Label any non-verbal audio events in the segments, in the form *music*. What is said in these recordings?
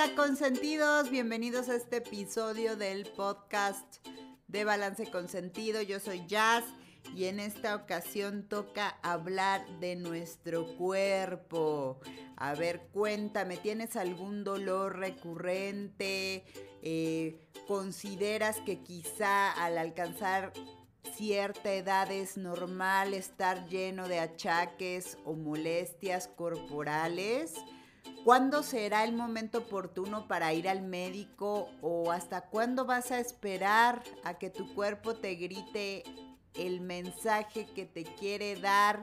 Hola consentidos, bienvenidos a este episodio del podcast de Balance Consentido. Yo soy Jazz y en esta ocasión toca hablar de nuestro cuerpo. A ver, cuéntame, ¿tienes algún dolor recurrente? Eh, ¿Consideras que quizá al alcanzar cierta edad es normal estar lleno de achaques o molestias corporales? ¿Cuándo será el momento oportuno para ir al médico o hasta cuándo vas a esperar a que tu cuerpo te grite el mensaje que te quiere dar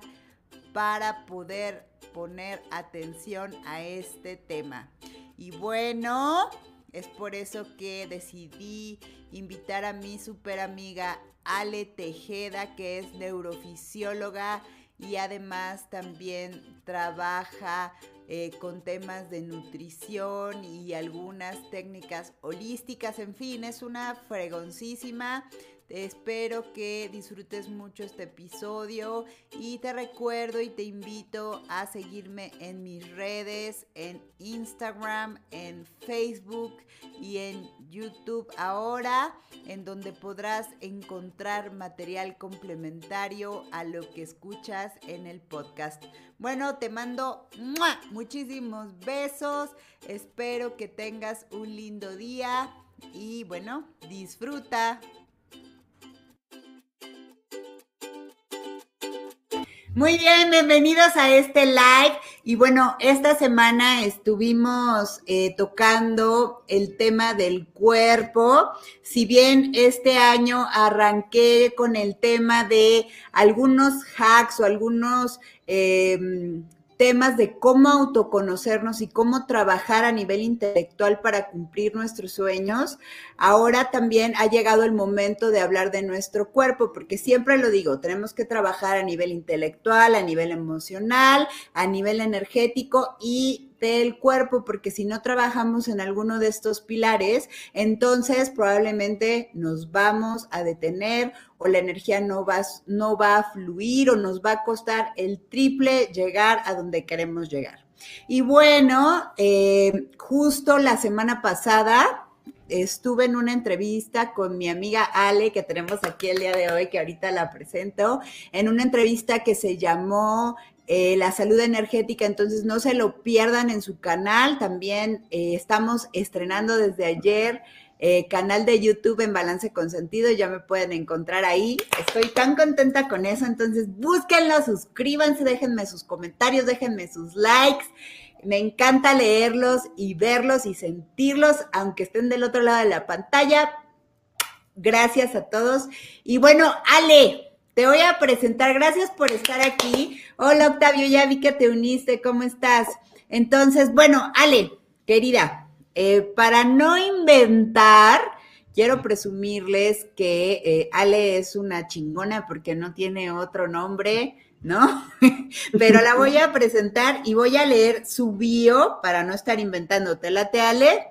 para poder poner atención a este tema? Y bueno, es por eso que decidí invitar a mi super amiga Ale Tejeda, que es neurofisióloga y además también trabaja eh, con temas de nutrición y algunas técnicas holísticas. En fin, es una fregoncísima Espero que disfrutes mucho este episodio y te recuerdo y te invito a seguirme en mis redes, en Instagram, en Facebook y en YouTube ahora, en donde podrás encontrar material complementario a lo que escuchas en el podcast. Bueno, te mando muchísimos besos, espero que tengas un lindo día y bueno, disfruta. Muy bien, bienvenidos a este live. Y bueno, esta semana estuvimos eh, tocando el tema del cuerpo. Si bien este año arranqué con el tema de algunos hacks o algunos eh, temas de cómo autoconocernos y cómo trabajar a nivel intelectual para cumplir nuestros sueños, ahora también ha llegado el momento de hablar de nuestro cuerpo, porque siempre lo digo, tenemos que trabajar a nivel intelectual, a nivel emocional, a nivel energético y del cuerpo, porque si no trabajamos en alguno de estos pilares, entonces probablemente nos vamos a detener o la energía no va, no va a fluir o nos va a costar el triple llegar a donde queremos llegar. Y bueno, eh, justo la semana pasada estuve en una entrevista con mi amiga Ale, que tenemos aquí el día de hoy, que ahorita la presento, en una entrevista que se llamó eh, la salud energética, entonces no se lo pierdan en su canal. También eh, estamos estrenando desde ayer eh, canal de YouTube en Balance Consentido, ya me pueden encontrar ahí. Estoy tan contenta con eso, entonces búsquenlo, suscríbanse, déjenme sus comentarios, déjenme sus likes. Me encanta leerlos y verlos y sentirlos, aunque estén del otro lado de la pantalla. Gracias a todos. Y bueno, Ale, te voy a presentar. Gracias por estar aquí. Hola, Octavio, ya vi que te uniste. ¿Cómo estás? Entonces, bueno, Ale, querida, eh, para no inventar, quiero presumirles que eh, Ale es una chingona porque no tiene otro nombre, ¿no? *laughs* Pero la voy a presentar y voy a leer su bio para no estar inventando. ¿Te late, Ale?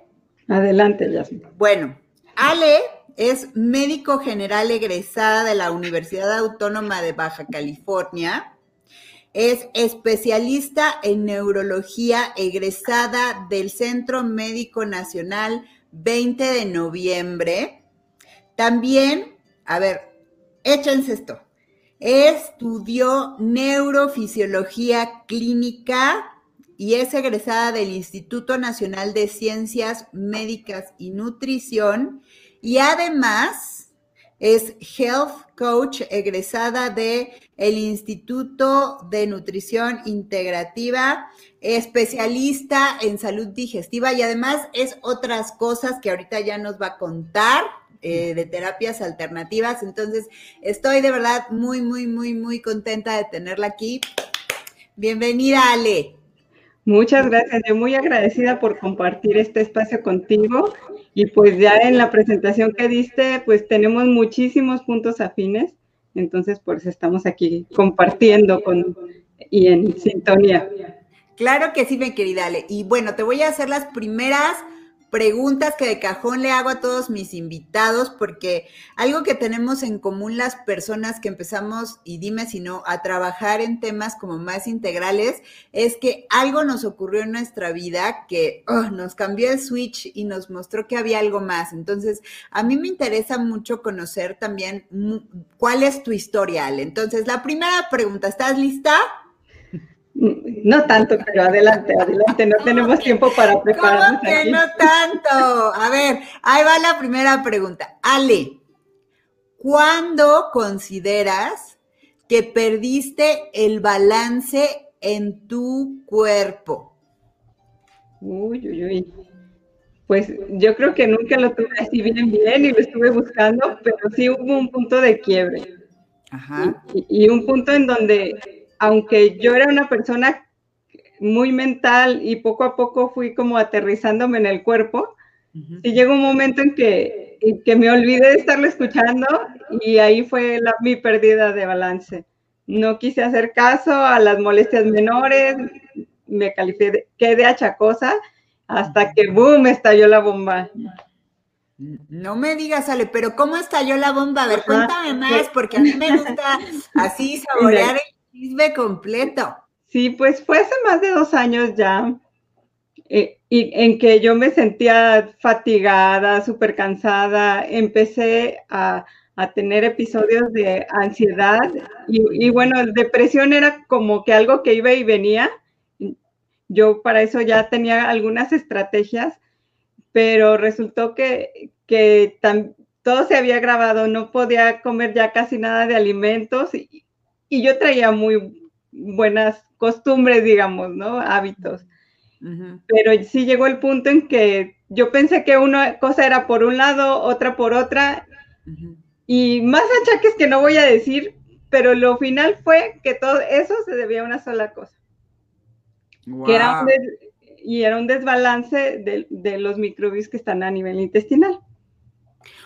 Adelante, Yasmin. Bueno, Ale es médico general egresada de la Universidad Autónoma de Baja California. Es especialista en neurología egresada del Centro Médico Nacional 20 de noviembre. También, a ver, échense esto. Estudió neurofisiología clínica y es egresada del Instituto Nacional de Ciencias Médicas y Nutrición y además es Health Coach egresada de el Instituto de Nutrición Integrativa, especialista en salud digestiva y además es otras cosas que ahorita ya nos va a contar. Eh, de terapias alternativas. Entonces, estoy de verdad muy, muy, muy, muy contenta de tenerla aquí. Bienvenida, Ale. Muchas gracias, yo muy agradecida por compartir este espacio contigo y pues ya en la presentación que diste, pues tenemos muchísimos puntos afines, entonces pues estamos aquí compartiendo con y en sintonía. Claro que sí, mi querida Ale. Y bueno, te voy a hacer las primeras preguntas que de cajón le hago a todos mis invitados, porque algo que tenemos en común las personas que empezamos, y dime si no, a trabajar en temas como más integrales, es que algo nos ocurrió en nuestra vida que oh, nos cambió el switch y nos mostró que había algo más. Entonces, a mí me interesa mucho conocer también cuál es tu historia, Ale. Entonces, la primera pregunta, ¿estás lista? No tanto, pero adelante, adelante, no tenemos tiempo para prepararnos. ¿Cómo que no tanto? A ver, ahí va la primera pregunta. Ale, ¿cuándo consideras que perdiste el balance en tu cuerpo? Uy, uy, uy. Pues yo creo que nunca lo tuve así bien, bien y lo estuve buscando, pero sí hubo un punto de quiebre. Ajá. y un punto en donde aunque yo era una persona muy mental y poco a poco fui como aterrizándome en el cuerpo, y llegó un momento en que, que me olvidé de estarlo escuchando y ahí fue la, mi pérdida de balance. No quise hacer caso a las molestias menores, me califiqué de achacosa hasta que boom estalló la bomba. No me digas, Ale, pero ¿cómo estalló la bomba? A ver, cuéntame más, porque a mí me gusta así saborear chisme completo. Sí, pues fue hace más de dos años ya, eh, y en que yo me sentía fatigada, súper cansada, empecé a, tener episodios de ansiedad y, y, bueno, depresión era como que algo que iba y venía. Yo para eso ya tenía algunas estrategias, pero resultó que, que todo se había grabado, no podía comer ya casi nada de alimentos y yo traía muy buenas costumbres, digamos, ¿no? Hábitos. Pero sí llegó el punto en que yo pensé que una cosa era por un lado, otra por otra, y más achaques que no voy a decir, pero lo final fue que todo eso se debía a una sola cosa. Que era y era un desbalance de, de los microbios que están a nivel intestinal.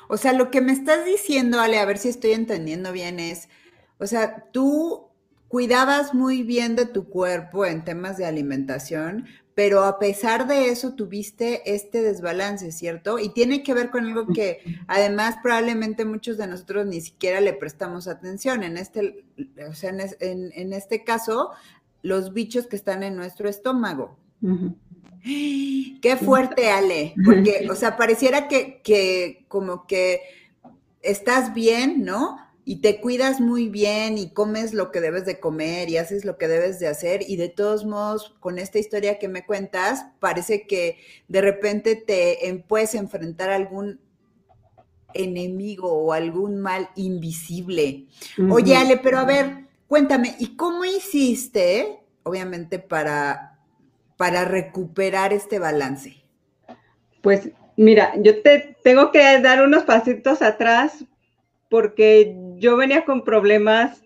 O sea, lo que me estás diciendo, Ale, a ver si estoy entendiendo bien, es o sea, tú cuidabas muy bien de tu cuerpo en temas de alimentación, pero a pesar de eso tuviste este desbalance, ¿cierto? Y tiene que ver con algo que además probablemente muchos de nosotros ni siquiera le prestamos atención. En este, o sea, en, este caso, los bichos que están en nuestro estómago. Qué fuerte, Ale, porque, o sea, pareciera que, que como que estás bien, ¿no? Y te cuidas muy bien y comes lo que debes de comer y haces lo que debes de hacer y de todos modos con esta historia que me cuentas parece que de repente te puedes enfrentar a algún enemigo o algún mal invisible. Oye Ale, pero a ver, cuéntame, ¿y cómo hiciste obviamente para para recuperar este balance? Pues mira, yo te tengo que dar unos pasitos atrás porque yo venía con problemas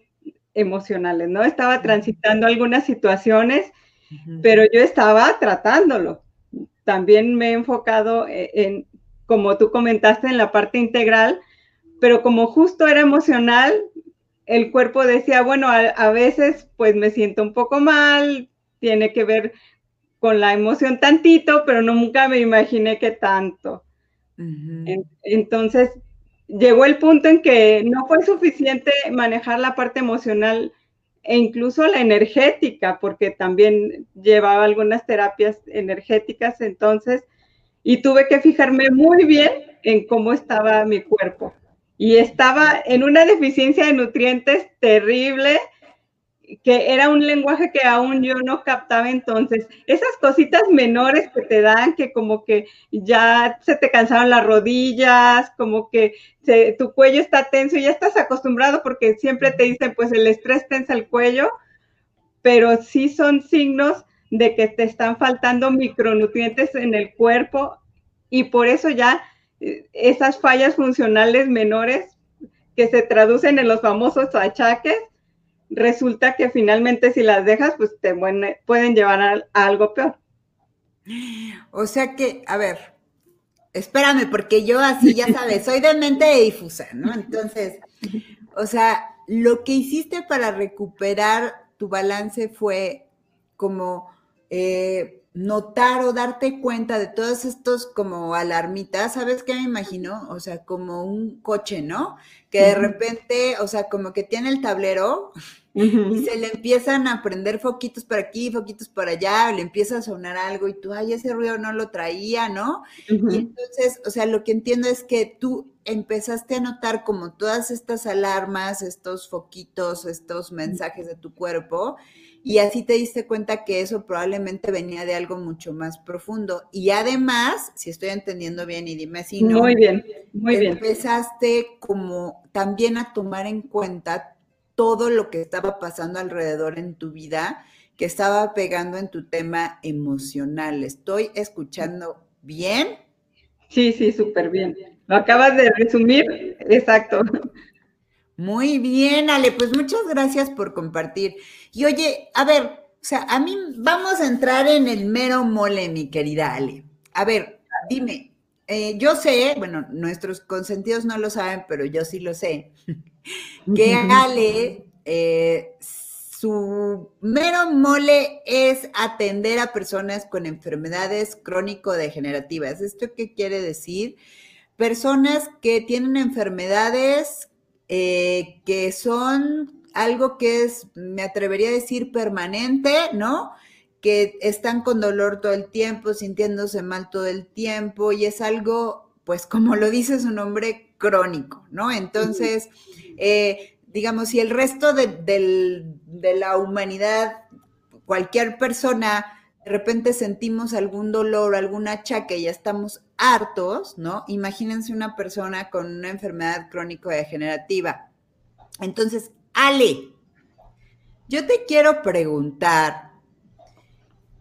emocionales, ¿no? Estaba transitando algunas situaciones, pero yo estaba tratándolo. También me he enfocado e, en, como tú comentaste, en la parte integral, pero como justo era emocional, el cuerpo decía, bueno, a, veces pues me siento un poco mal, tiene que ver con la emoción tantito, pero nunca me imaginé que tanto. Entonces, llegó el punto en que no fue suficiente manejar la parte emocional e incluso la energética, porque también llevaba algunas terapias energéticas entonces, y tuve que fijarme muy bien en cómo estaba mi cuerpo. Y estaba en una deficiencia de nutrientes terrible que era un lenguaje que aún yo no captaba entonces. Esas cositas menores que te dan, que como que ya se te cansaron las rodillas, como que tu cuello está tenso y ya estás acostumbrado porque siempre te dicen, pues el estrés tensa el cuello, pero sí son signos de que te están faltando micronutrientes en el cuerpo y por eso ya eh, esas fallas funcionales menores que se traducen en los famosos achaques resulta que finalmente si las dejas, pues te pueden llevar a, algo peor. O sea que, a ver, espérame, porque yo así, ya sabes, soy de mente difusa, ¿no? Entonces, o sea, lo que hiciste para recuperar tu balance fue como eh, notar o darte cuenta de todos estos como alarmitas, ¿sabes qué me imagino? O sea, como un coche, ¿no? Que de repente, o sea, como que tiene el tablero y se le empiezan a prender foquitos por aquí, foquitos por allá, le empieza a sonar algo y tú, ay, ese ruido no lo traía, ¿no? Y entonces, o sea, lo que entiendo es que tú empezaste a notar como todas estas alarmas, estos foquitos, estos mensajes de tu cuerpo y así te diste cuenta que eso probablemente venía de algo mucho más profundo. Y además, si estoy entendiendo bien y dime si no. Muy bien, muy bien. Empezaste como también a tomar en cuenta todo lo que estaba pasando alrededor en tu vida, que estaba pegando en tu tema emocional. ¿Estoy escuchando bien? Sí, sí, súper bien. Lo acabas de resumir, exacto. Muy bien, Ale, pues muchas gracias por compartir. Y oye, a ver, o sea, a mí vamos a entrar en el mero mole, mi querida Ale. A ver, dime, eh, yo sé, bueno, nuestros consentidos no lo saben, pero yo sí lo sé, *laughs* que Ale, eh, su mero mole es atender a personas con enfermedades crónico-degenerativas. ¿Esto qué quiere decir? Personas que tienen enfermedades eh, que son algo que es, me atrevería a decir, permanente, ¿no? Que están con dolor todo el tiempo, sintiéndose mal todo el tiempo y es algo, pues como lo dice su nombre, crónico, ¿no? Entonces, eh, digamos, si el resto de, de la humanidad, cualquier persona, de repente sentimos algún dolor, algún achaque ya estamos hartos, ¿no? Imagínense una persona con una enfermedad crónico-degenerativa. Entonces, Ale, yo te quiero preguntar,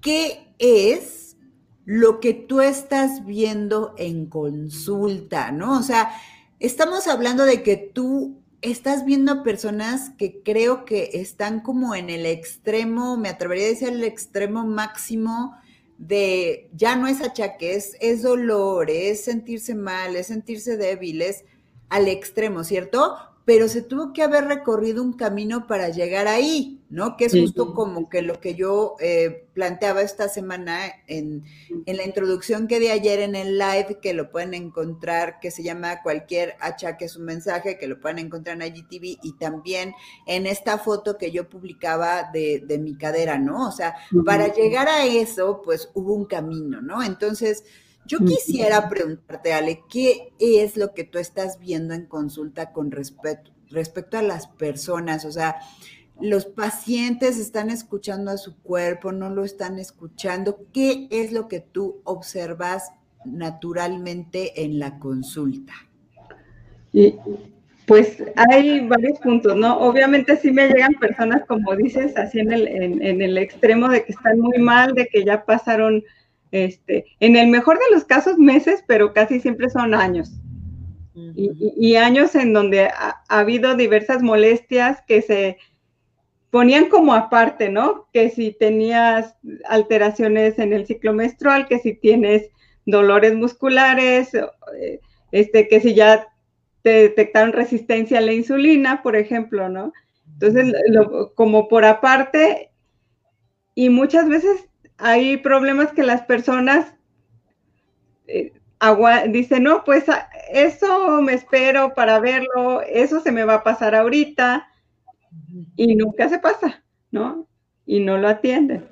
¿qué es lo que tú estás viendo en consulta, ¿no? O sea, estamos hablando de que tú estás viendo personas que creo que están como en el extremo, me atrevería a decir el extremo máximo de ya no es achaque, es, es dolor, es sentirse mal, es sentirse débil, es al extremo, ¿cierto? Pero se tuvo que haber recorrido un camino para llegar ahí, ¿no? Que es justo como que lo que yo eh, planteaba esta semana en, en, la introducción que di ayer en el live, que lo pueden encontrar, que se llama Cualquier achaque es un mensaje, que lo pueden encontrar en IGTV y también en esta foto que yo publicaba de, de mi cadera, ¿no? O sea, para llegar a eso, pues hubo un camino, ¿no? Entonces, yo quisiera preguntarte, Ale, ¿qué es lo que tú estás viendo en consulta con respecto, respecto a las personas? O sea, los pacientes están escuchando a su cuerpo, no lo están escuchando. ¿Qué es lo que tú observas naturalmente en la consulta? Y pues hay varios puntos, ¿no? Obviamente sí me llegan personas, como dices, así en el, en el extremo de que están muy mal, de que ya pasaron este, en el mejor de los casos meses, pero casi siempre son años. y, años en donde ha, habido diversas molestias que se ponían como aparte, ¿no? Que si tenías alteraciones en el ciclo menstrual, que si tienes dolores musculares, eh, este, que si ya te detectaron resistencia a la insulina, por ejemplo, ¿no? Entonces, como por aparte, y muchas veces hay problemas que las personas eh, dicen, no, pues ah, eso me espero para verlo, eso se me va a pasar ahorita, y nunca se pasa, ¿no? Y no lo atienden.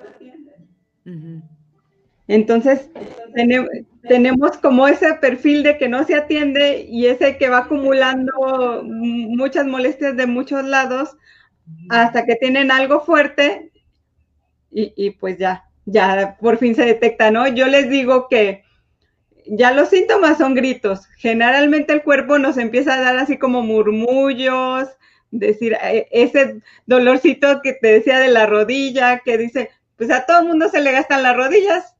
Entonces, tenemos, como ese perfil de que no se atiende y ese que va acumulando muchas molestias de muchos lados hasta que tienen algo fuerte y pues ya, ya por fin se detecta, ¿no? Yo les digo que ya los síntomas son gritos. Generalmente el cuerpo nos empieza a dar así como murmullos, decir, eh, ese dolorcito que te decía de la rodilla, que dice, pues a todo el mundo se le gastan las rodillas.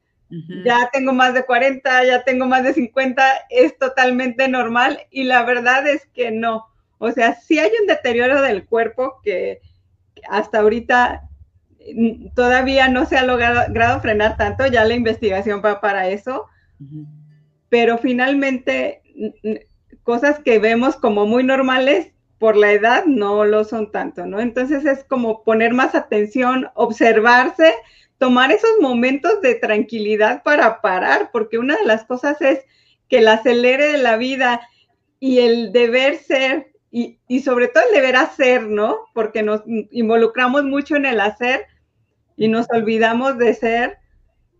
Ya tengo más de 40, ya tengo más de 50, es totalmente normal y la verdad es que no. O sea, sí hay un deterioro del cuerpo que hasta ahorita todavía no se ha logrado frenar tanto, ya la investigación va para eso, pero finalmente cosas que vemos como muy normales por la edad no lo son tanto, ¿no? Entonces es como poner más atención, observarse, tomar esos momentos de tranquilidad para parar, porque una de las cosas es que el acelere de la vida y el deber ser, y, y sobre todo el deber hacer, ¿no? Porque nos involucramos mucho en el hacer y nos olvidamos de ser.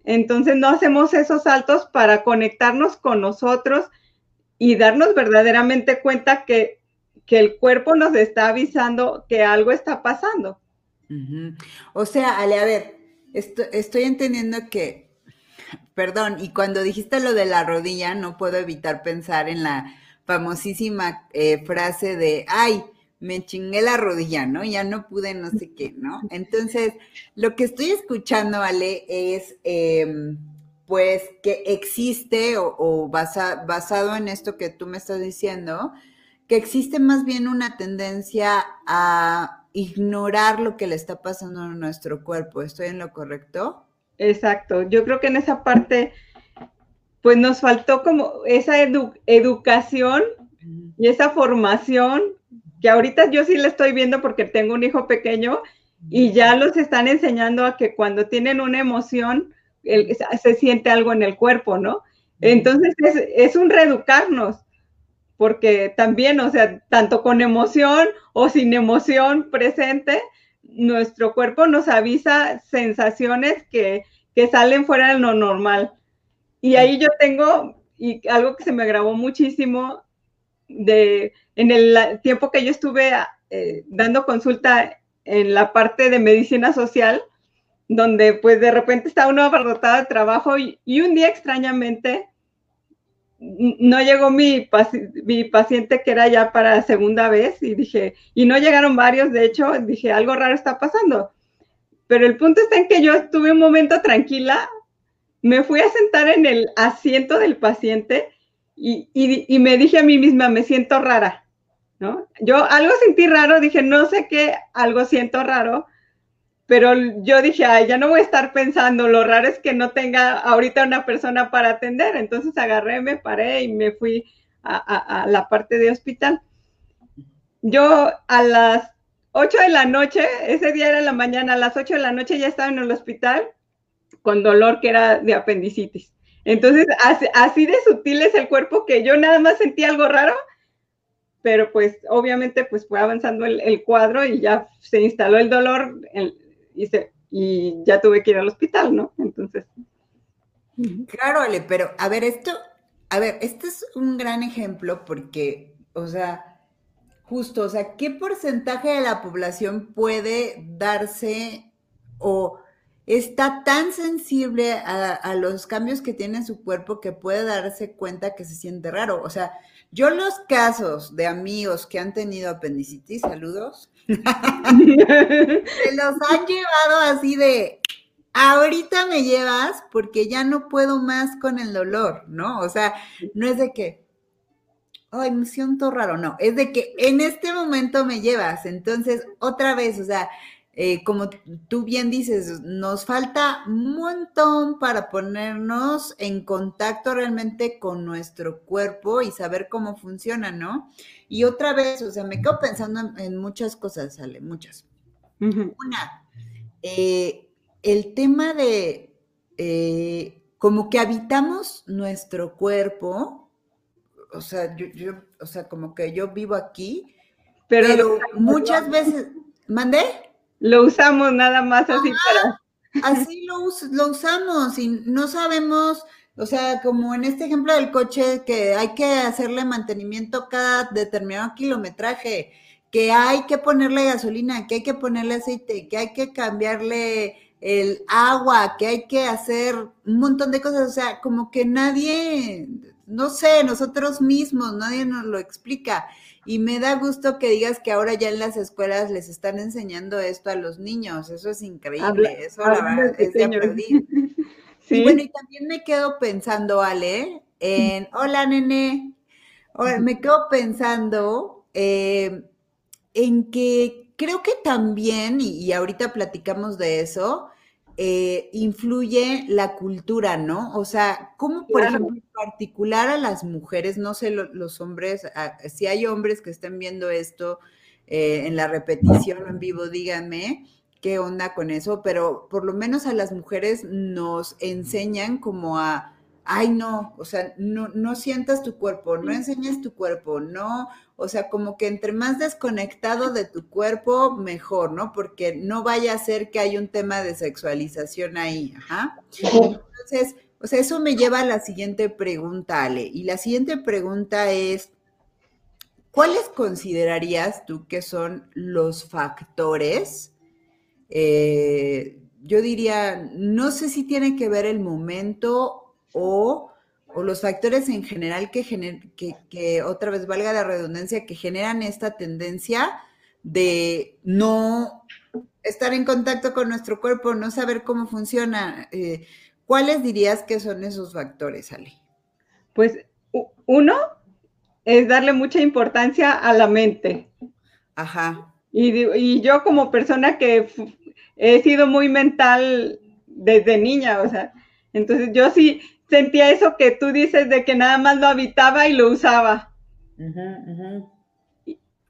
Entonces no hacemos esos saltos para conectarnos con nosotros y darnos verdaderamente cuenta que, que el cuerpo nos está avisando que algo está pasando. O sea, Ale, a ver, estoy, entendiendo que, perdón, y cuando dijiste lo de la rodilla, no puedo evitar pensar en la famosísima eh, frase de, ay, me chingué la rodilla, ¿no? Ya no pude no sé qué, ¿no? Entonces, lo que estoy escuchando, Ale, es em, pues que existe o, basado en esto que tú me estás diciendo, que existe más bien una tendencia a ignorar lo que le está pasando a nuestro cuerpo. ¿Estoy en lo correcto? Exacto. Yo creo que en esa parte, pues nos faltó como esa educación y esa formación que ahorita yo sí la estoy viendo porque tengo un hijo pequeño y ya los están enseñando a que cuando tienen una emoción se siente algo en el cuerpo, ¿no? Entonces es, es un reeducarnos porque también, o sea, tanto con emoción o sin emoción presente, nuestro cuerpo nos avisa sensaciones que, salen fuera de lo normal. Y ahí yo tengo, y algo que se me grabó muchísimo, de, en el tiempo que yo estuve eh, dando consulta en la parte de medicina social, donde pues de repente estaba uno abarrotado de trabajo y, y un día extrañamente no llegó mi, mi, paciente que era ya para segunda vez y dije, y no llegaron varios, de hecho, dije, algo raro está pasando. Pero el punto está en que yo estuve un momento tranquila, me fui a sentar en el asiento del paciente y, me dije a mí misma, me siento rara, ¿no? Yo algo sentí raro, dije, no sé qué, algo siento raro, pero yo dije, ay, ya no voy a estar pensando, lo raro es que no tenga ahorita una persona para atender. Entonces agarré, me paré y me fui a, la parte de hospital. Yo a las 8 de la noche, ese día era la mañana, a las 8 de la noche ya estaba en el hospital con dolor que era de apendicitis. Entonces, así, de sutil es el cuerpo que yo nada más sentí algo raro, pero pues obviamente pues fue avanzando el, el cuadro y ya se instaló el dolor, el, y, ya tuve que ir al hospital, ¿no? Entonces. Claro, Ale, pero a ver, esto, a ver, este es un gran ejemplo porque, o sea, justo, o sea, ¿qué porcentaje de la población puede darse o está tan sensible a, los cambios que tiene en su cuerpo que puede darse cuenta que se siente raro? O sea, yo los casos de amigos que han tenido apendicitis, saludos, se los han llevado así de, ahorita me llevas porque ya no puedo más con el dolor, ¿no? O sea, no es de que, ay, me siento raro, no, es de que en este momento me llevas, entonces otra vez, o sea, eh, como tú bien dices, nos falta un montón para ponernos en contacto realmente con nuestro cuerpo y saber cómo funciona, ¿no? Y otra vez, o sea, me quedo pensando en, muchas cosas, sale, muchas. Una, eh, el tema de eh, como que habitamos nuestro cuerpo, o sea, yo, o sea, como que yo vivo aquí, pero, muchas veces, ¿mandé? Lo usamos nada más así para... Así lo, lo usamos y no sabemos, o sea, como en este ejemplo del coche, que hay que hacerle mantenimiento cada determinado kilometraje, que hay que ponerle gasolina, que hay que ponerle aceite, que hay que cambiarle el agua, que hay que hacer un montón de cosas, o sea, como que nadie, no sé, nosotros mismos, nadie nos lo explica. Y me da gusto que digas que ahora ya en las escuelas les están enseñando esto a los niños. Eso es increíble. Eso la verdad es de aplaudir. *laughs* Y bueno, y también me quedo pensando, Ale, en, *laughs* hola nene, me quedo pensando eh, en que creo que también, y ahorita platicamos de eso, eh, influye la cultura, ¿no? O sea, ¿cómo, por ejemplo, en particular a las mujeres, no sé, los hombres, si hay hombres que estén viendo esto eh, en la repetición o en vivo, díganme, qué onda con eso, pero por lo menos a las mujeres nos enseñan como a, ay no, o sea, no, no sientas tu cuerpo, no enseñes tu cuerpo, no, o sea, como que entre más desconectado de tu cuerpo, mejor, ¿no? Porque no vaya a ser que hay un tema de sexualización ahí, ajá. Entonces, o sea, eso me lleva a la siguiente pregunta, Ale, y la siguiente pregunta es, ¿cuáles considerarías tú que son los factores? Eh, yo diría, no sé si tiene que ver el momento o, los factores en general que, que, que, otra vez valga la redundancia, que generan esta tendencia de no estar en contacto con nuestro cuerpo, no saber cómo funciona. Eh, ¿Cuáles dirías que son esos factores, Ale? Pues uno es darle mucha importancia a la mente. Ajá. Y, yo como persona que he sido muy mental desde niña, o sea, entonces yo sí sentía eso que tú dices de que nada más lo habitaba y lo usaba.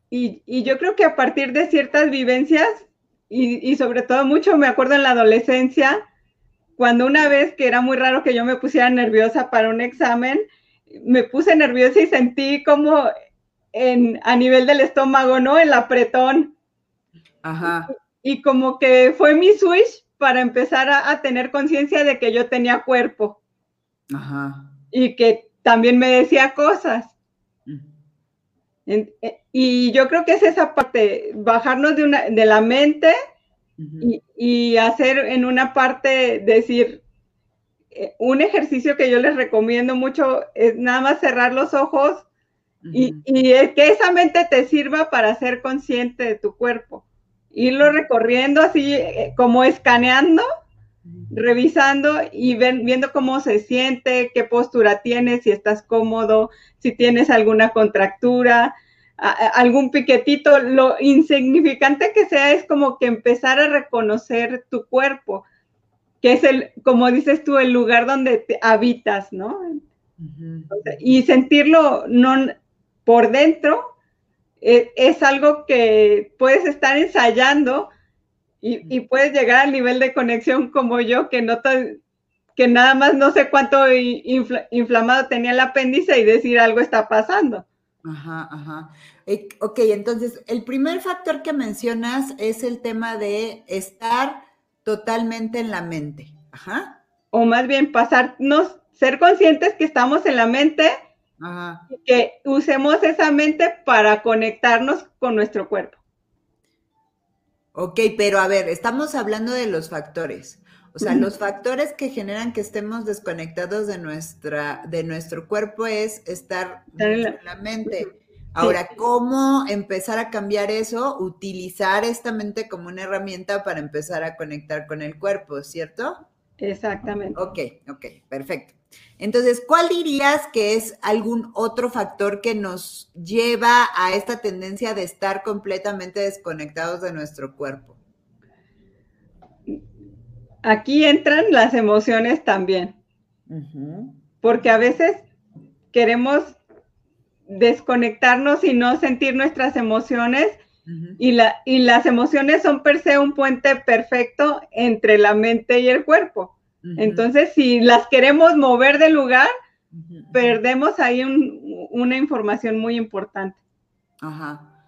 Y, yo creo que a partir de ciertas vivencias, y, y, sobre todo mucho me acuerdo en la adolescencia, cuando una vez que era muy raro que yo me pusiera nerviosa para un examen, me puse nerviosa y sentí como en, a nivel del estómago, ¿no? El apretón. Ajá. Y, como que fue mi switch para empezar a, tener conciencia de que yo tenía cuerpo. Ajá. Y que también me decía cosas. Eh, y yo creo que es esa parte, bajarnos de, una, de la mente y, y, hacer en una parte, decir, eh, un ejercicio que yo les recomiendo mucho es nada más cerrar los ojos y, que esa mente te sirva para ser consciente de tu cuerpo. Irlo recorriendo así eh, como escaneando, revisando y viendo cómo se siente, qué postura tienes, si estás cómodo, si tienes alguna contractura, algún piquetito. Lo insignificante que sea es como que empezar a reconocer tu cuerpo que es el, como dices tú, el lugar donde te habitas, ¿no? Y sentirlo no, por dentro e, es, algo que puedes estar ensayando y, puedes llegar al nivel de conexión como yo, que no que nada más no sé cuánto inflamado tenía el apéndice y decir algo está pasando. Ajá, ajá. Eh, ok, entonces el primer factor que mencionas es el tema de estar totalmente en la mente. Ajá. O más bien pasarnos, ser conscientes que estamos en la mente, Ajá. Y que usemos esa mente para conectarnos con nuestro cuerpo. Ok, pero a ver, estamos hablando de los factores. O sea, los factores que generan que estemos desconectados de nuestra, de nuestro cuerpo es estar en la mente. Ahora, ¿cómo empezar a cambiar eso? Utilizar esta mente como una herramienta para empezar a conectar con el cuerpo, ¿cierto? Exactamente. Ok, ok, perfecto. Entonces, ¿cuál dirías que es algún otro factor que nos lleva a esta tendencia de estar completamente desconectados de nuestro cuerpo? Aquí entran las emociones también. Porque a veces queremos desconectarnos y no sentir nuestras emociones. y, la, y las emociones son per se un puente perfecto entre la mente y el cuerpo. Entonces, si las queremos mover de lugar, perdemos ahí una información muy importante. Ajá.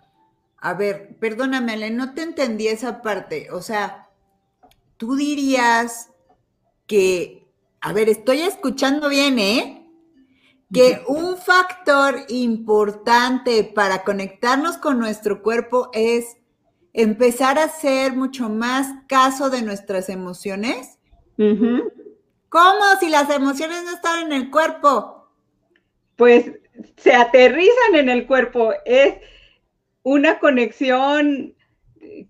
A ver, perdóname, Ale, no te entendí esa parte. O sea, tú dirías que, a ver, estoy escuchando bien, ¿eh? que un factor importante para conectarnos con nuestro cuerpo es empezar a hacer mucho más caso de nuestras emociones. ¿Cómo si las emociones no están en el cuerpo? Pues se aterrizan en el cuerpo. Es una conexión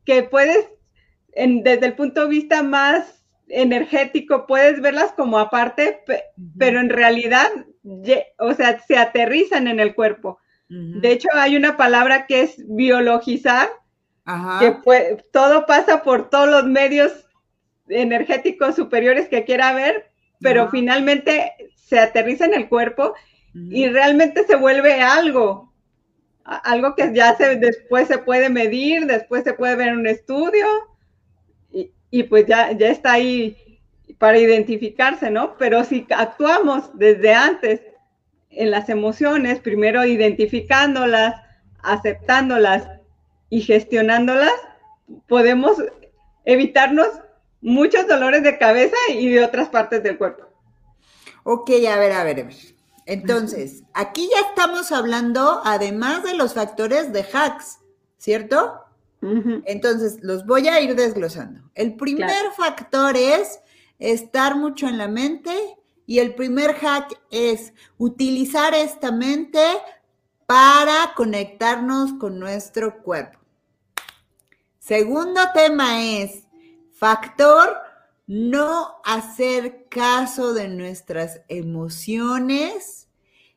que puedes, desde el punto de vista más energético, puedes verlas como aparte, pero en realidad, o sea, se aterrizan en el cuerpo. De hecho, hay una palabra que es biologizar, que todo pasa por todos los medios energéticos superiores que quiera ver, pero finalmente se aterriza en el cuerpo y realmente se vuelve algo, algo que ya se, después se puede medir, después se puede ver en un estudio y, pues ya, ya está ahí para identificarse, ¿no? Pero si actuamos desde antes en las emociones, primero identificándolas, aceptándolas y gestionándolas, podemos evitarnos muchos dolores de cabeza y de otras partes del cuerpo. Ok, a ver, a ver, a ver. Entonces, aquí ya estamos hablando, además de los factores de hacks, ¿cierto? Entonces, los voy a ir desglosando. El primer factor es estar mucho en la mente y el primer hack es utilizar esta mente para conectarnos con nuestro cuerpo. Segundo tema es factor no hacer caso de nuestras emociones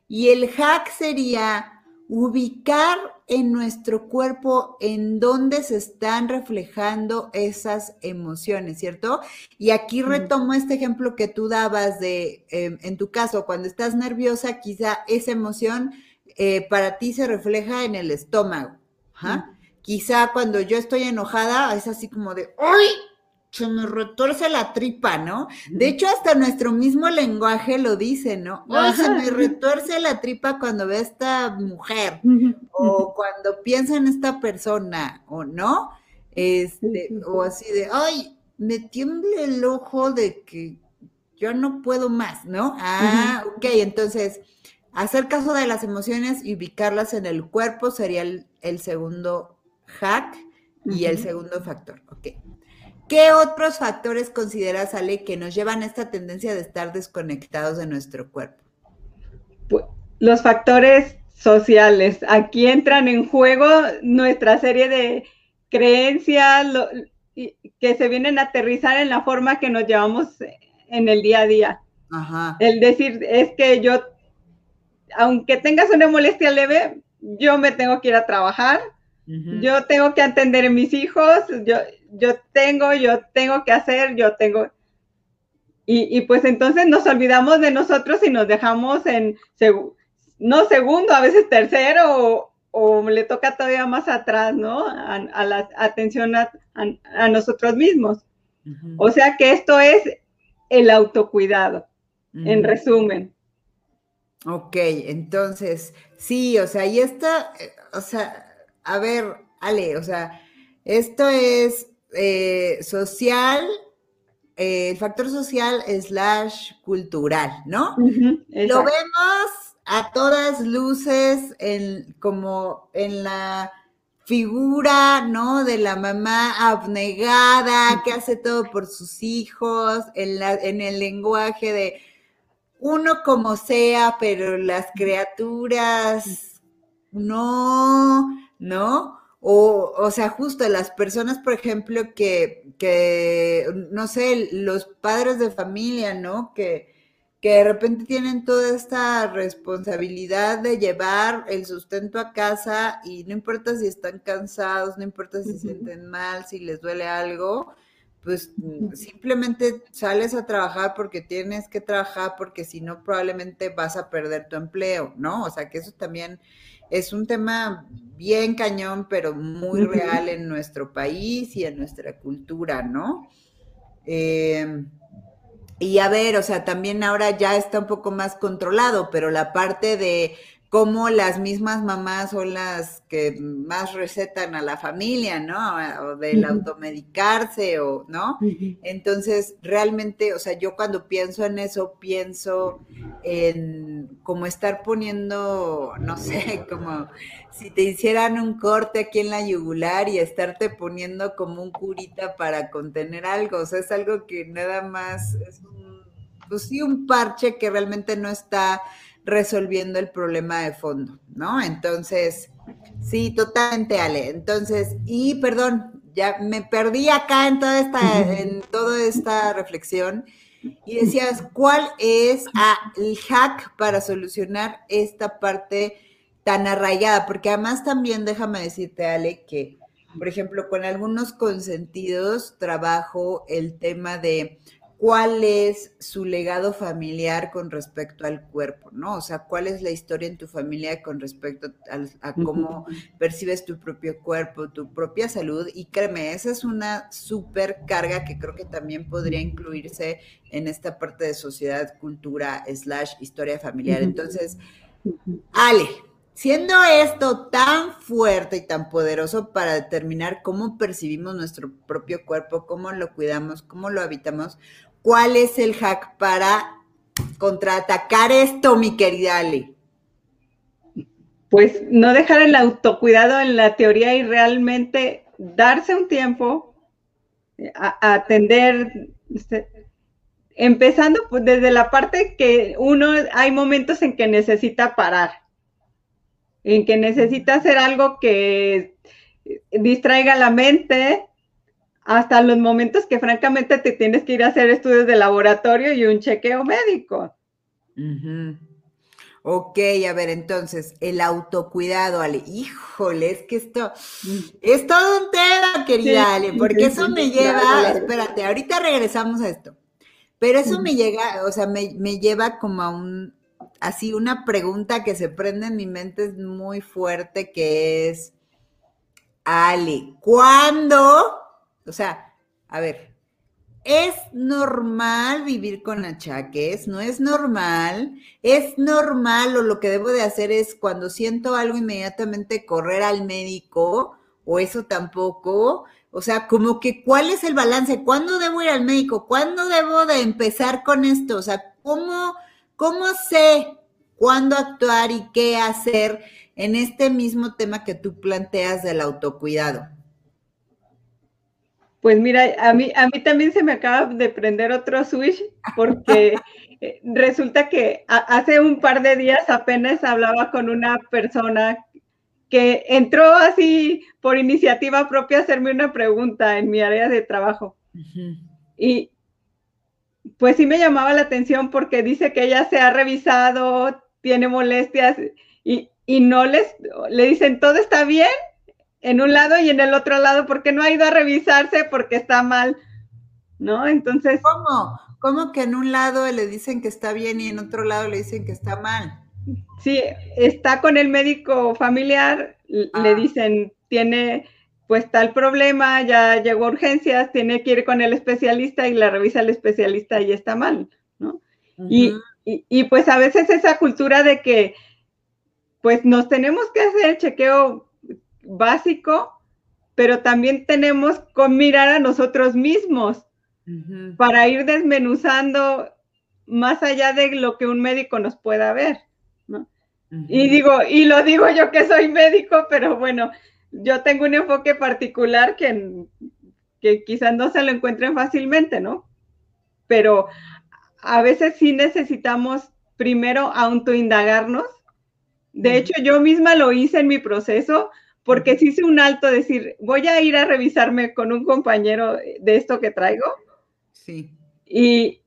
y el hack sería ubicar en nuestro cuerpo en dónde se están reflejando esas emociones, ¿cierto? Y aquí retomo este ejemplo que tú dabas de, em, en tu caso, cuando estás nerviosa, quizá esa emoción eh, para ti se refleja en el estómago. Quizá cuando yo estoy enojada es así como de, ¡ay! Se me retuerce la tripa, ¿no? De hecho, hasta nuestro mismo lenguaje lo dice, ¿no? Ay, se me retuerce la tripa cuando ve a esta mujer, o cuando piensa en esta persona, o no, este, o así de, ay, me tiembla el ojo de que yo no puedo más, ¿no? Ah, ok, entonces, hacer caso de las emociones y ubicarlas en el cuerpo sería el, segundo hack y el segundo factor, ok. ¿Qué otros factores consideras, Ale, que nos llevan a esta tendencia de estar desconectados de nuestro cuerpo? Pues, los factores sociales. Aquí entran en juego nuestra serie de creencias que se vienen a aterrizar en la forma que nos llevamos en el día a día. Ajá. El decir es que yo, aunque tengas una molestia leve, yo me tengo que ir a trabajar, yo tengo que atender a mis hijos, yo, yo tengo, yo tengo que hacer, yo tengo. Y, pues entonces nos olvidamos de nosotros y nos dejamos en, no segundo, a veces tercero o, le toca todavía más atrás, ¿no? A, la atención a, nosotros mismos. O sea que esto es el autocuidado, en resumen. Ok, entonces, sí, o sea, y esta, eh, o sea, a ver, Ale, o sea, esto es eh, social, eh, el factor social slash cultural, ¿no? Lo vemos a todas luces en, como en la figura, ¿no? De la mamá abnegada, que hace todo por sus hijos, en, la, en el lenguaje de uno como sea, pero las criaturas no, ¿no? O, o sea, justo las personas, por ejemplo, que, que, no sé, los padres de familia, ¿no? Que, que de repente tienen toda esta responsabilidad de llevar el sustento a casa y no importa si están cansados, no importa si se sienten mal, si les duele algo, pues simplemente sales a trabajar porque tienes que trabajar, porque si no probablemente vas a perder tu empleo, ¿no? O sea que eso también es un tema bien cañón, pero muy real en nuestro país y en nuestra cultura, ¿no? Em, y a ver, o sea, también ahora ya está un poco más controlado, pero la parte de cómo las mismas mamás son las que más recetan a la familia, ¿no? O del automedicarse, o, ¿no? Entonces, realmente, o sea, yo cuando pienso en eso, pienso en como estar poniendo, no sé, *laughs* como si te hicieran un corte aquí en la yugular y estarte poniendo como un curita para contener algo, o sea, es algo que nada más es un, pues sí, un parche que realmente no está resolviendo el problema de fondo, ¿no? Entonces, sí, totalmente, Ale. Entonces, y perdón, ya me perdí acá en toda esta, en toda esta reflexión y decías, ¿cuál es ah, el hack para solucionar esta parte tan arraigada? Porque además también déjame decirte, Ale, que, por ejemplo, con algunos consentidos trabajo el tema de cuál es su legado familiar con respecto al cuerpo, ¿no? O sea, cuál es la historia en tu familia con respecto a, cómo percibes tu propio cuerpo, tu propia salud. Y créeme, esa es una súper carga que creo que también podría incluirse en esta parte de sociedad, cultura, slash, historia familiar. Entonces, Ale, Siendo esto tan fuerte y tan poderoso para determinar cómo percibimos nuestro propio cuerpo, cómo lo cuidamos, cómo lo habitamos, ¿cuál es el hack para contraatacar esto, mi querida Ale? Pues no dejar el autocuidado en la teoría y realmente darse un tiempo a, atender, este, empezando pues desde la parte que uno, hay momentos en que necesita parar en que necesita hacer algo que distraiga la mente, hasta los momentos que francamente te tienes que ir a hacer estudios de laboratorio y un chequeo médico. Ok, a ver, entonces, el autocuidado, Ale. Híjole, es que esto es todo un tema, querida Ale, porque eso me lleva, espérate, ahorita regresamos a esto, pero eso me llega, o sea, me, me lleva como a un, así una pregunta que se prende en mi mente es muy fuerte, que es, Ale, ¿cuándo? O sea, a ver, ¿es normal vivir con achaques? ¿No es normal? ¿Es normal o lo que debo de hacer es cuando siento algo inmediatamente correr al médico? ¿O eso tampoco? O sea, como que cuál es el balance, ¿cuándo debo ir al médico? ¿Cuándo debo de empezar con esto? O sea, ¿cómo ¿Cómo sé cuándo actuar y qué hacer en este mismo tema que tú planteas del autocuidado? Pues mira, a mí, a mí también se me acaba de prender otro switch porque *laughs* eh, resulta que hace un par de días apenas hablaba con una persona que entró así por iniciativa propia a hacerme una pregunta en mi área de trabajo. Y, pues sí me llamaba la atención porque dice que ella se ha revisado, tiene molestias y, no les, le dicen todo está bien en un lado y en el otro lado porque no ha ido a revisarse porque está mal, ¿no? Entonces... ¿Cómo? ¿Cómo que en un lado le dicen que está bien y en otro lado le dicen que está mal? Sí, está con el médico familiar, le ah. dicen, tiene pues tal problema, ya llegó a urgencias, tiene que ir con el especialista y la revisa el especialista y está mal, ¿no? y, pues a veces esa cultura de que pues nos tenemos que hacer chequeo básico, pero también tenemos que mirar a nosotros mismos para ir desmenuzando más allá de lo que un médico nos pueda ver, ¿no? Y digo, y lo digo yo que soy médico, pero bueno, yo tengo un enfoque particular que, que quizás no se lo encuentren fácilmente, ¿no? Pero a veces sí necesitamos primero autoindagarnos. De hecho, yo misma lo hice en mi proceso porque sí hice un alto decir, voy a ir a revisarme con un compañero de esto que traigo. Sí. Y,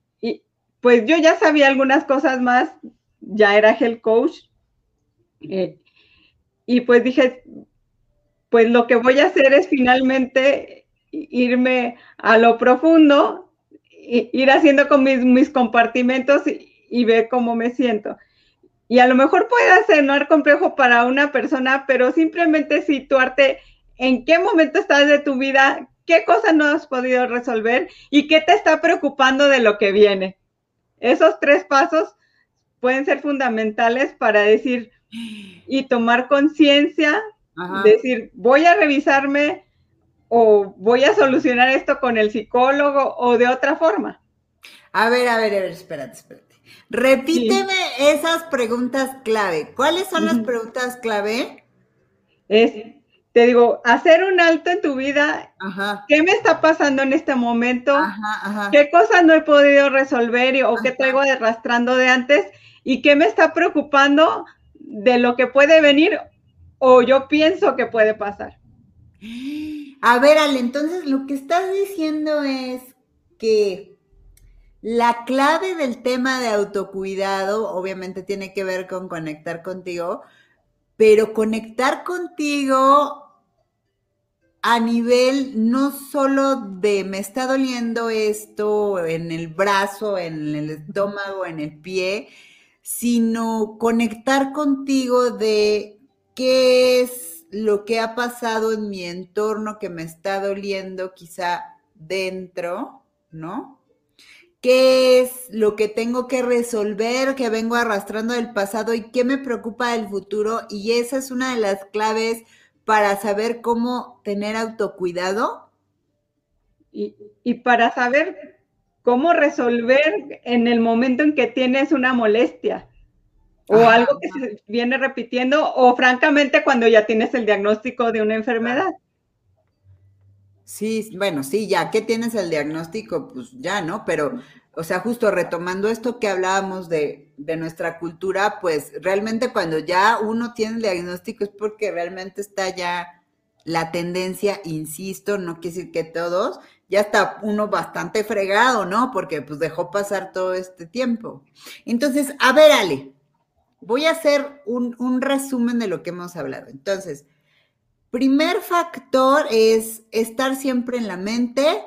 pues yo ya sabía algunas cosas más, ya era health coach. Eh, y pues dije, pues lo que voy a hacer es finalmente irme a lo profundo, ir haciendo con mis, compartimentos y, ver cómo me siento. Y a lo mejor puede ser complejo para una persona, pero simplemente situarte en qué momento estás de tu vida, qué cosas no has podido resolver y qué te está preocupando de lo que viene. Esos tres pasos pueden ser fundamentales para decir y tomar conciencia Decir, voy a revisarme o voy a solucionar esto con el psicólogo o de otra forma. A ver, a ver, a ver, espérate, espérate. Repíteme esas preguntas clave. ¿Cuáles son las preguntas clave? Es, te digo, hacer un alto en tu vida. Ajá. ¿Qué me está pasando en este momento? Ajá, ¿Qué cosas no he podido resolver o qué traigo arrastrando de antes? ¿Y qué me está preocupando de lo que puede venir o yo pienso que puede pasar. A ver, Ale, entonces lo que estás diciendo es que la clave del tema de autocuidado obviamente tiene que ver con conectar contigo, pero conectar contigo a nivel no solo de me está doliendo esto en el brazo, en el estómago, en el pie, sino conectar contigo de qué es lo que ha pasado en mi entorno que me está doliendo quizá dentro, ¿no? ¿Qué es lo que tengo que resolver, que vengo arrastrando del pasado y qué me preocupa del futuro? Y esa es una de las claves para saber cómo tener autocuidado. Y, y para saber cómo resolver en el momento en que tienes una molestia o algo que se viene repitiendo o francamente cuando ya tienes el diagnóstico de una enfermedad. Sí, bueno, sí, ya que tienes el diagnóstico, pues ya, ¿no? Pero, o sea, justo retomando esto que hablábamos de, de nuestra cultura, pues realmente cuando ya uno tiene el diagnóstico es porque realmente está ya la tendencia, insisto, no quiere decir que todos, ya está uno bastante fregado, ¿no? Porque pues dejó pasar todo este tiempo. Entonces, a ver, Ale, voy a hacer un, resumen de lo que hemos hablado. Entonces, primer factor es estar siempre en la mente.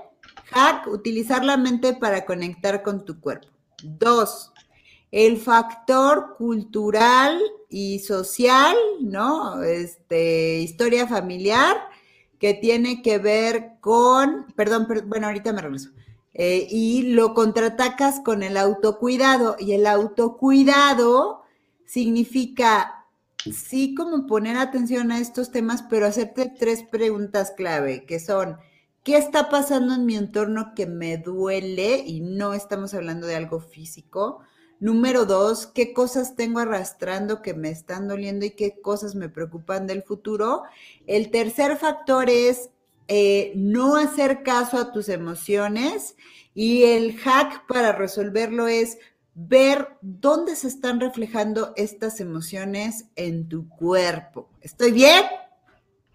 Hack, utilizar la mente para conectar con tu cuerpo. Dos, el factor cultural y social, ¿no? Este, historia familiar, que tiene que ver con, perdón, bueno, ahorita me regreso. Eh, y lo contraatacas con el autocuidado. Y el autocuidado significa, sí, como poner atención a estos temas, pero hacerte tres preguntas clave, que son, ¿qué está pasando en mi entorno que me duele? Y no estamos hablando de algo físico Número dos, ¿qué cosas tengo arrastrando que me están doliendo y qué cosas me preocupan del futuro? El tercer factor es eh, no hacer caso a tus emociones y el hack para resolverlo es ver dónde se están reflejando estas emociones en tu cuerpo. ¿Estoy bien?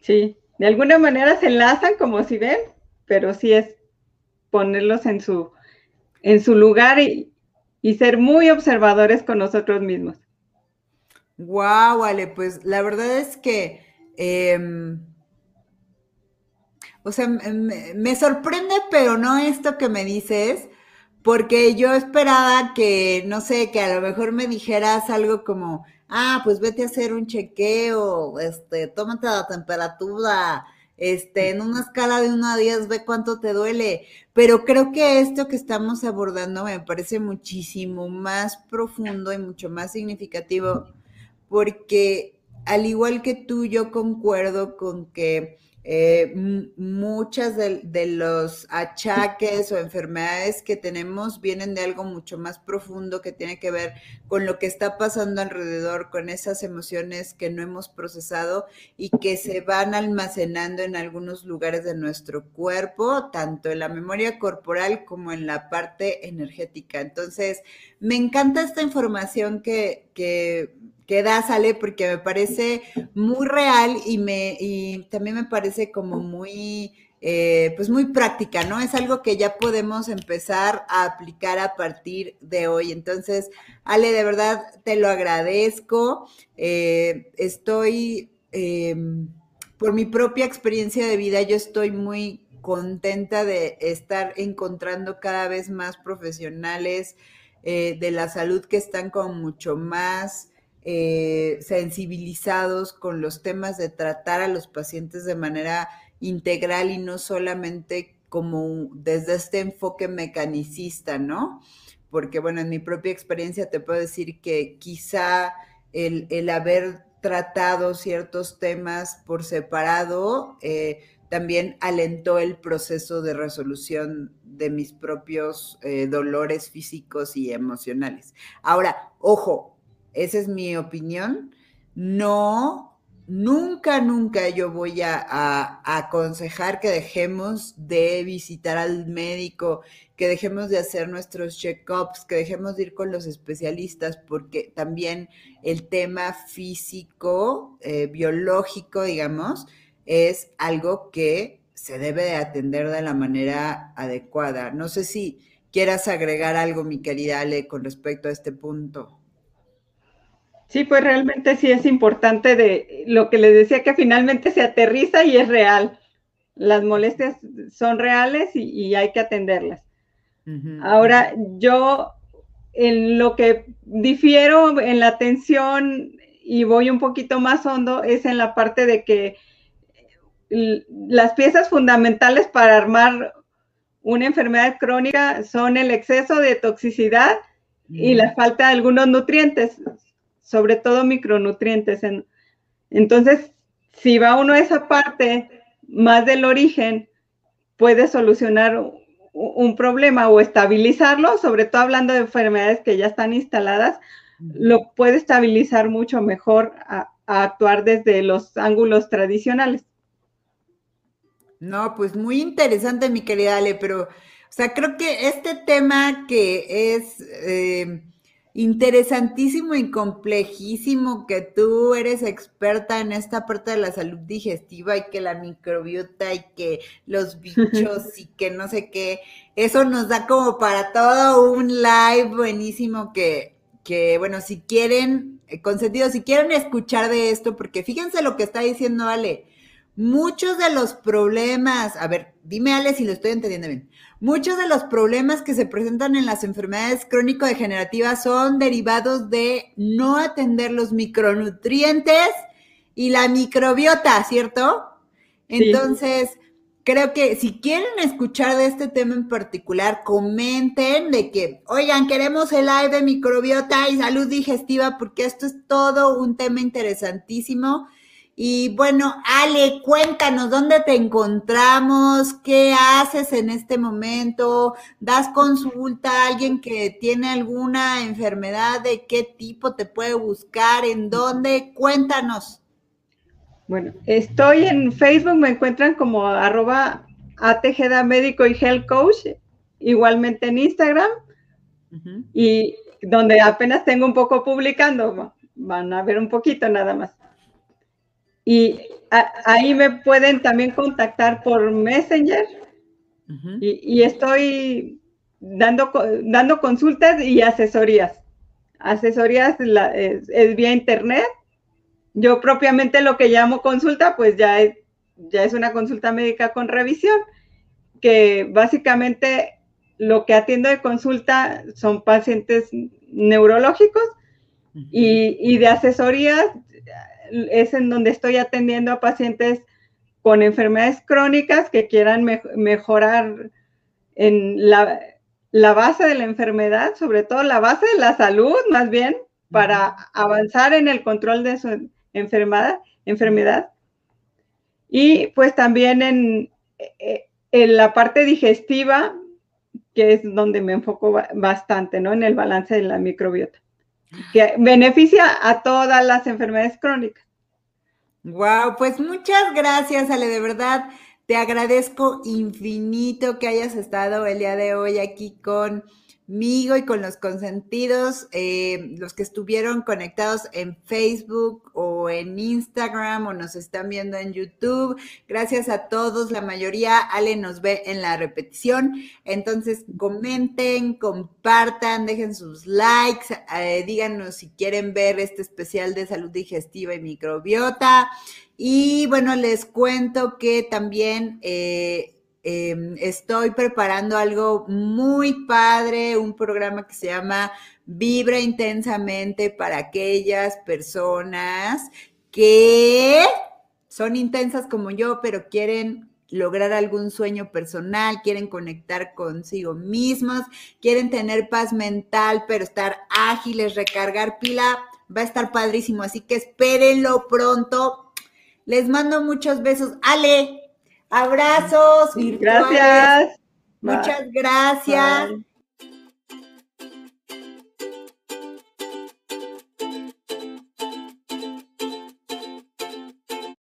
Sí, de alguna manera se enlazan como si ven, pero sí es ponerlos en su, en su lugar y, y ser muy observadores con nosotros mismos. Wow, vale, pues la verdad es que, em, o sea, me, sorprende, pero no esto que me dices, porque yo esperaba que, no sé, que a lo mejor me dijeras algo como, ah, pues vete a hacer un chequeo, este, tómate la temperatura, este, en una escala de 1 a 10, ve cuánto te duele. Pero creo que esto que estamos abordando me parece muchísimo más profundo y mucho más significativo, porque al igual que tú, yo concuerdo con que eh, muchas de, los achaques o enfermedades que tenemos vienen de algo mucho más profundo que tiene que ver con lo que está pasando alrededor, con esas emociones que no hemos procesado y que se van almacenando en algunos lugares de nuestro cuerpo, tanto en la memoria corporal como en la parte energética. Entonces, me encanta esta información que, que que da, sale, porque me parece muy real y, me, y también me parece como muy, eh, pues muy práctica, ¿no? Es algo que ya podemos empezar a aplicar a partir de hoy. Entonces, Ale, de verdad te lo agradezco. Eh, estoy, em, por mi propia experiencia de vida, yo estoy muy contenta de estar encontrando cada vez más profesionales eh, de la salud que están con mucho más eh, sensibilizados con los temas de tratar a los pacientes de manera integral y no solamente como desde este enfoque mecanicista, ¿no? Porque, bueno, en mi propia experiencia te puedo decir que quizá el, haber tratado ciertos temas por separado eh, también alentó el proceso de resolución de mis propios eh, dolores físicos y emocionales. Ahora, ojo, esa es mi opinión. No, nunca, nunca yo voy a, aconsejar que dejemos de visitar al médico, que dejemos de hacer nuestros check-ups, que dejemos de ir con los especialistas, porque también el tema físico, eh, biológico, digamos, es algo que se debe de atender de la manera adecuada. No sé si quieras agregar algo, mi querida Ale, con respecto a este punto. Sí, pues realmente sí es importante de lo que les decía que finalmente se aterriza y es real. las molestias son reales y, hay que atenderlas. Ahora, yo en lo que difiero en la atención y voy un poquito más hondo es en la parte de que las piezas fundamentales para armar una enfermedad crónica son el exceso de toxicidad y la falta de algunos nutrientes, sobre todo micronutrientes. Entonces, si va uno a esa parte más del origen, puede solucionar un problema o estabilizarlo, sobre todo hablando de enfermedades que ya están instaladas, lo puede estabilizar mucho mejor a, actuar desde los ángulos tradicionales. No, pues muy interesante, mi querida Ale, pero, o sea, creo que este tema que es eh, interesantísimo y complejísimo, que tú eres experta en esta parte de la salud digestiva y que la microbiota y que los bichos *laughs* y que no sé qué, eso nos da como para todo un live buenísimo que, que bueno, si quieren, eh, consentido, si quieren escuchar de esto, porque fíjense lo que está diciendo Ale Muchos de los problemas, a ver, dime Ale si lo estoy entendiendo bien. Muchos de los problemas que se presentan en las enfermedades crónico-degenerativas son derivados de no atender los micronutrientes y la microbiota, ¿cierto? Entonces, creo que si quieren escuchar de este tema en particular, comenten de que, oigan, queremos el live de microbiota y salud digestiva porque esto es todo un tema interesantísimo y bueno, Ale, cuéntanos dónde te encontramos, qué haces en este momento, das consulta a alguien que tiene alguna enfermedad, de qué tipo te puede buscar, en dónde, cuéntanos. Bueno, estoy en Facebook, me encuentran como arroba ATGDA Médico y Health Coach, igualmente en Instagram, y donde apenas tengo un poco publicando, van a ver un poquito nada más. Y ahí me pueden también contactar por Messenger y, estoy dando, dando consultas y asesorías. Asesorías es, vía internet. Yo propiamente lo que llamo consulta, pues ya es, ya es una consulta médica con revisión, que básicamente lo que atiendo de consulta son pacientes neurológicos y, y de asesorías es en donde estoy atendiendo a pacientes con enfermedades crónicas que quieran mejorar en la, base de la enfermedad, sobre todo la base de la salud, más bien, para avanzar en el control de su enfermedad. enfermedad. Y pues también en, eh, en la parte digestiva, que es donde me enfoco bastante, ¿no? En el balance de la microbiota que beneficia a todas las enfermedades crónicas. Wow, pues muchas gracias, Ale, de verdad. Te agradezco infinito que hayas estado el día de hoy aquí con conmigo y con los consentidos, eh, los que estuvieron conectados en Facebook o en Instagram o nos están viendo en YouTube. Gracias a todos, la mayoría, Ale nos ve en la repetición. Entonces, comenten, compartan, dejen sus likes, eh, díganos si quieren ver este especial de salud digestiva y microbiota. Y bueno, les cuento que también... Eh, Em, estoy preparando algo muy padre, un programa que se llama Vibra intensamente para aquellas personas que son intensas como yo, pero quieren lograr algún sueño personal, quieren conectar consigo mismos, quieren tener paz mental, pero estar ágiles, recargar pila, va a estar padrísimo, así que espérenlo pronto. Les mando muchos besos. Ale, Abrazos Gracias. Muchas gracias.